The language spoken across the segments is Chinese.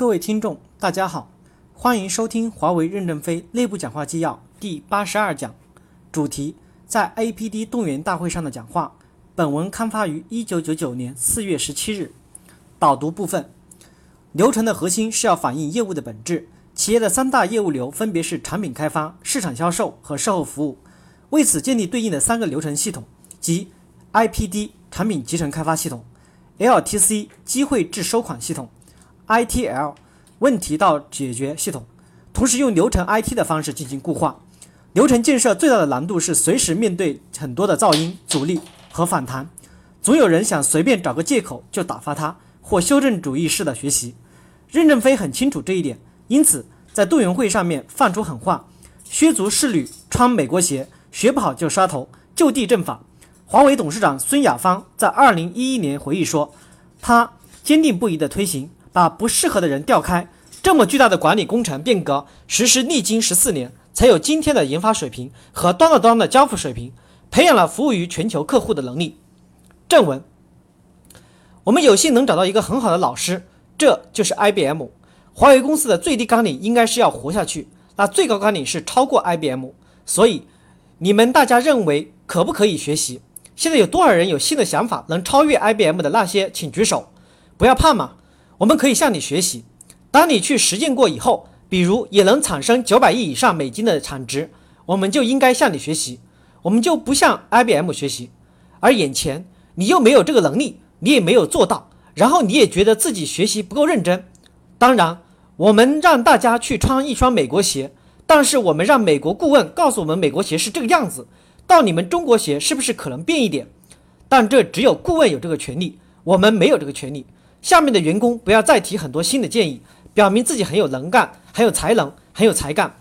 各位听众，大家好，欢迎收听华为任正非内部讲话纪要第八十二讲，主题在 APD 动员大会上的讲话。本文刊发于一九九九年四月十七日。导读部分，流程的核心是要反映业务的本质。企业的三大业务流分别是产品开发、市场销售和售后服务。为此建立对应的三个流程系统，即 IPD 产品集成开发系统、LTC 机会制收款系统。ITL 问题到解决系统，同时用流程 IT 的方式进行固化。流程建设最大的难度是随时面对很多的噪音、阻力和反弹，总有人想随便找个借口就打发它，或修正主义式的学习。任正非很清楚这一点，因此在动员会上面放出狠话：削足适履，穿美国鞋，学不好就杀头，就地正法。华为董事长孙亚芳在2011年回忆说，他坚定不移地推行。把不适合的人调开，这么巨大的管理工程变革实施历经十四年，才有今天的研发水平和端到端的交付水平，培养了服务于全球客户的能力。正文，我们有幸能找到一个很好的老师，这就是 IBM。华为公司的最低纲领应该是要活下去，那最高纲领是超过 IBM。所以，你们大家认为可不可以学习？现在有多少人有新的想法，能超越 IBM 的那些，请举手。不要怕嘛。我们可以向你学习。当你去实践过以后，比如也能产生九百亿以上美金的产值，我们就应该向你学习。我们就不向 IBM 学习。而眼前你又没有这个能力，你也没有做到，然后你也觉得自己学习不够认真。当然，我们让大家去穿一双美国鞋，但是我们让美国顾问告诉我们美国鞋是这个样子，到你们中国鞋是不是可能变一点？但这只有顾问有这个权利，我们没有这个权利。下面的员工不要再提很多新的建议，表明自己很有能干、很有才能、很有才干。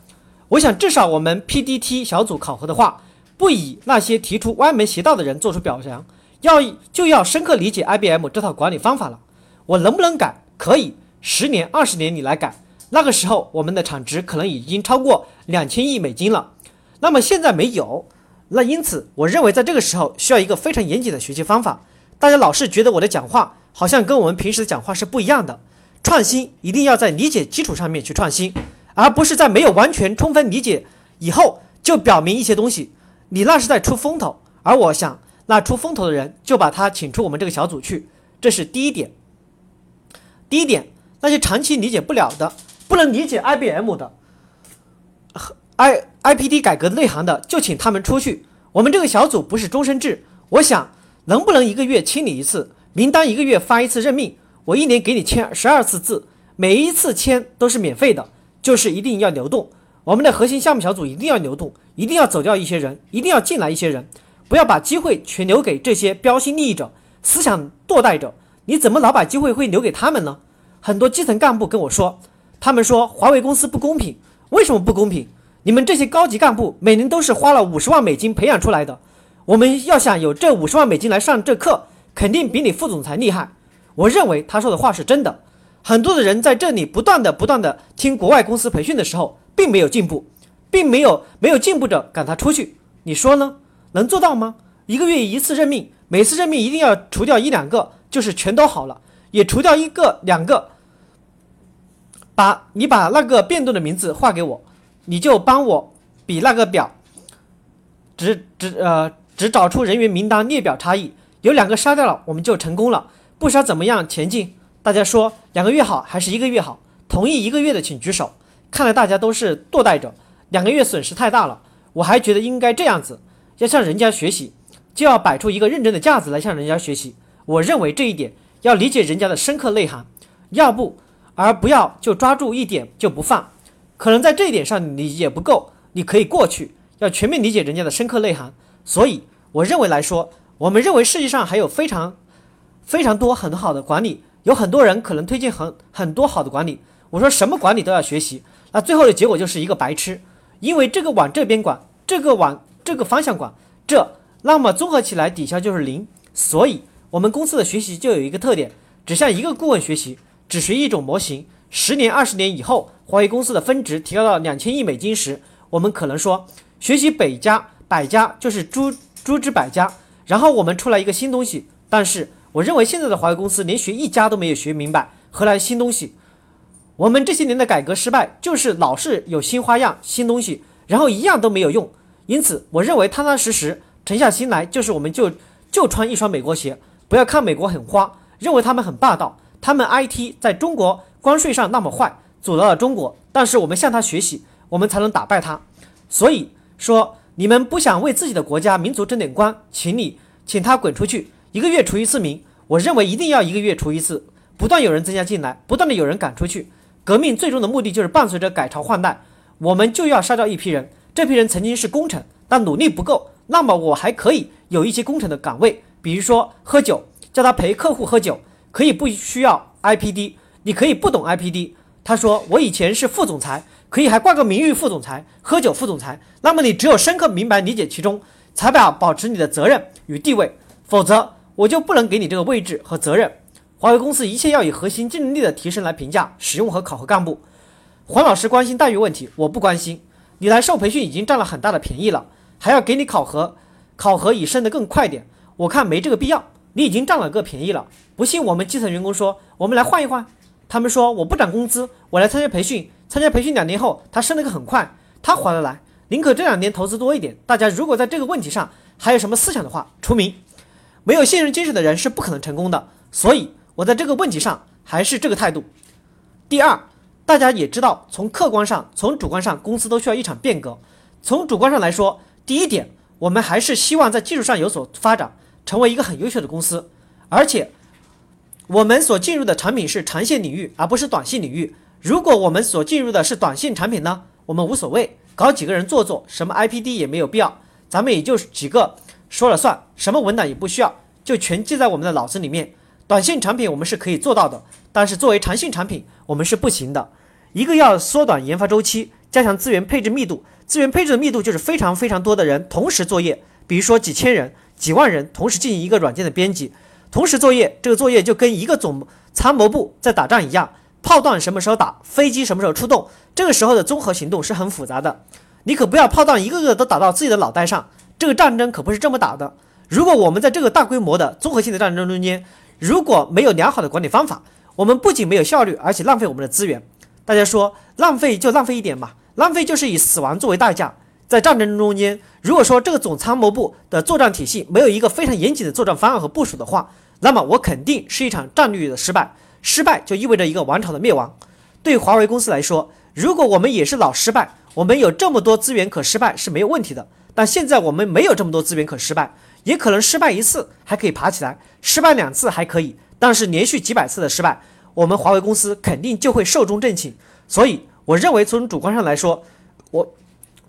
我想，至少我们 PDT 小组考核的话，不以那些提出歪门邪道的人做出表扬，要就要深刻理解 IBM 这套管理方法了。我能不能改？可以，十年、二十年你来改，那个时候我们的产值可能已经超过两千亿美金了。那么现在没有，那因此我认为在这个时候需要一个非常严谨的学习方法。大家老是觉得我的讲话。好像跟我们平时讲话是不一样的。创新一定要在理解基础上面去创新，而不是在没有完全充分理解以后就表明一些东西。你那是在出风头，而我想，那出风头的人就把他请出我们这个小组去。这是第一点。第一点，那些长期理解不了的、不能理解 IBM 的、I IPD 改革内涵的，就请他们出去。我们这个小组不是终身制，我想能不能一个月清理一次？名单一个月发一次任命，我一年给你签十二次字，每一次签都是免费的，就是一定要流动。我们的核心项目小组一定要流动，一定要走掉一些人，一定要进来一些人，不要把机会全留给这些标新立异者、思想堕代者。你怎么老把机会会留给他们呢？很多基层干部跟我说，他们说华为公司不公平，为什么不公平？你们这些高级干部每年都是花了五十万美金培养出来的，我们要想有这五十万美金来上这课。肯定比你副总裁厉害，我认为他说的话是真的。很多的人在这里不断的、不断的听国外公司培训的时候，并没有进步，并没有没有进步者赶他出去。你说呢？能做到吗？一个月一次任命，每次任命一定要除掉一两个，就是全都好了，也除掉一个两个。把你把那个变动的名字画给我，你就帮我比那个表，只只呃只找出人员名单列表差异。有两个杀掉了，我们就成功了。不杀怎么样前进？大家说两个月好还是一个月好？同意一个月的请举手。看来大家都是堕代者，两个月损失太大了。我还觉得应该这样子，要向人家学习，就要摆出一个认真的架子来向人家学习。我认为这一点要理解人家的深刻内涵，要不而不要就抓住一点就不放。可能在这一点上你理解不够，你可以过去，要全面理解人家的深刻内涵。所以我认为来说。我们认为世界上还有非常非常多很好的管理，有很多人可能推荐很很多好的管理。我说什么管理都要学习，那最后的结果就是一个白痴，因为这个往这边管，这个往这个方向管，这那么综合起来抵消就是零。所以，我们公司的学习就有一个特点，只向一个顾问学习，只学一种模型。十年、二十年以后，华为公司的分值提高到两千亿美金时，我们可能说学习百家，百家就是诸诸之百家。然后我们出来一个新东西，但是我认为现在的华为公司连学一家都没有学明白，何来新东西？我们这些年的改革失败，就是老是有新花样、新东西，然后一样都没有用。因此，我认为踏踏实实、沉下心来，就是我们就就穿一双美国鞋，不要看美国很花，认为他们很霸道，他们 IT 在中国关税上那么坏，阻挠了中国。但是我们向他学习，我们才能打败他。所以说，你们不想为自己的国家、民族争点光，请你请他滚出去，一个月除一次名。我认为一定要一个月除一次，不断有人增加进来，不断的有人赶出去。革命最终的目的就是伴随着改朝换代，我们就要杀掉一批人。这批人曾经是功臣，但努力不够。那么我还可以有一些功臣的岗位，比如说喝酒，叫他陪客户喝酒，可以不需要 IPD，你可以不懂 IPD。他说我以前是副总裁，可以还挂个名誉副总裁，喝酒副总裁。那么你只有深刻明白理解其中，才把保持你的责任与地位，否则我就不能给你这个位置和责任。华为公司一切要以核心竞争力的提升来评价、使用和考核干部。黄老师关心待遇问题，我不关心。你来受培训已经占了很大的便宜了，还要给你考核，考核以升得更快点，我看没这个必要。你已经占了个便宜了，不信我们基层员工说，我们来换一换。他们说我不涨工资，我来参加培训，参加培训两年后他升得个很快，他划得来。宁可这两年投资多一点。大家如果在这个问题上还有什么思想的话，除名。没有信任精神的人是不可能成功的，所以。我在这个问题上还是这个态度。第二，大家也知道，从客观上、从主观上，公司都需要一场变革。从主观上来说，第一点，我们还是希望在技术上有所发展，成为一个很优秀的公司。而且，我们所进入的产品是长线领域，而不是短线领域。如果我们所进入的是短线产品呢，我们无所谓，搞几个人做做，什么 IPD 也没有必要，咱们也就几个说了算，什么文档也不需要，就全记在我们的脑子里面。短线产品我们是可以做到的，但是作为长线产品我们是不行的。一个要缩短研发周期，加强资源配置密度。资源配置的密度就是非常非常多的人同时作业，比如说几千人、几万人同时进行一个软件的编辑，同时作业。这个作业就跟一个总参谋部在打仗一样，炮弹什么时候打，飞机什么时候出动，这个时候的综合行动是很复杂的。你可不要炮弹一个个都打到自己的脑袋上，这个战争可不是这么打的。如果我们在这个大规模的综合性的战争中间，如果没有良好的管理方法，我们不仅没有效率，而且浪费我们的资源。大家说浪费就浪费一点嘛，浪费就是以死亡作为代价。在战争中间，如果说这个总参谋部的作战体系没有一个非常严谨的作战方案和部署的话，那么我肯定是一场战略的失败。失败就意味着一个王朝的灭亡。对华为公司来说，如果我们也是老失败，我们有这么多资源可失败是没有问题的。但现在我们没有这么多资源可失败。也可能失败一次还可以爬起来，失败两次还可以，但是连续几百次的失败，我们华为公司肯定就会寿终正寝。所以，我认为从主观上来说，我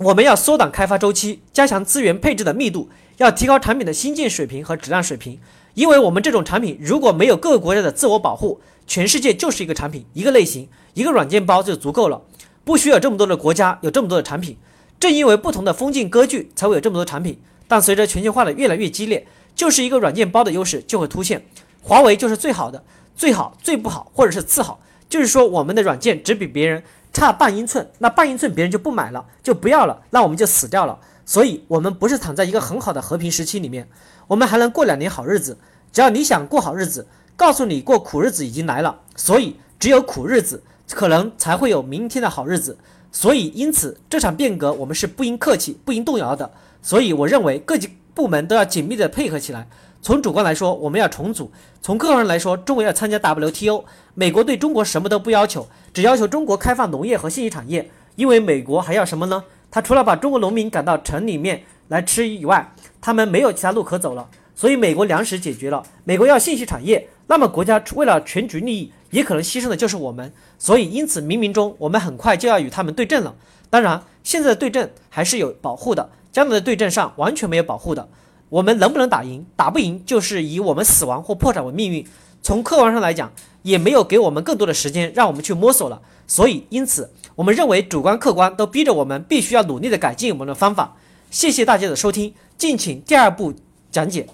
我们要缩短开发周期，加强资源配置的密度，要提高产品的新建水平和质量水平。因为我们这种产品如果没有各个国家的自我保护，全世界就是一个产品，一个类型，一个软件包就足够了，不需要这么多的国家有这么多的产品。正因为不同的风景割据，才会有这么多产品。但随着全球化的越来越激烈，就是一个软件包的优势就会凸显。华为就是最好的，最好、最不好，或者是次好。就是说，我们的软件只比别人差半英寸，那半英寸别人就不买了，就不要了，那我们就死掉了。所以，我们不是躺在一个很好的和平时期里面，我们还能过两年好日子。只要你想过好日子，告诉你过苦日子已经来了。所以，只有苦日子，可能才会有明天的好日子。所以，因此这场变革，我们是不应客气、不应动摇的。所以，我认为各级部门都要紧密的配合起来。从主观来说，我们要重组；从客观来说，中国要参加 WTO。美国对中国什么都不要求，只要求中国开放农业和信息产业。因为美国还要什么呢？他除了把中国农民赶到城里面来吃以外，他们没有其他路可走了。所以，美国粮食解决了，美国要信息产业，那么国家为了全局利益，也可能牺牲的就是我们。所以，因此冥冥中，我们很快就要与他们对阵了。当然，现在的对阵还是有保护的。将来的对阵上完全没有保护的，我们能不能打赢？打不赢就是以我们死亡或破产为命运。从客观上来讲，也没有给我们更多的时间让我们去摸索了。所以，因此，我们认为主观客观都逼着我们必须要努力的改进我们的方法。谢谢大家的收听，敬请第二步讲解。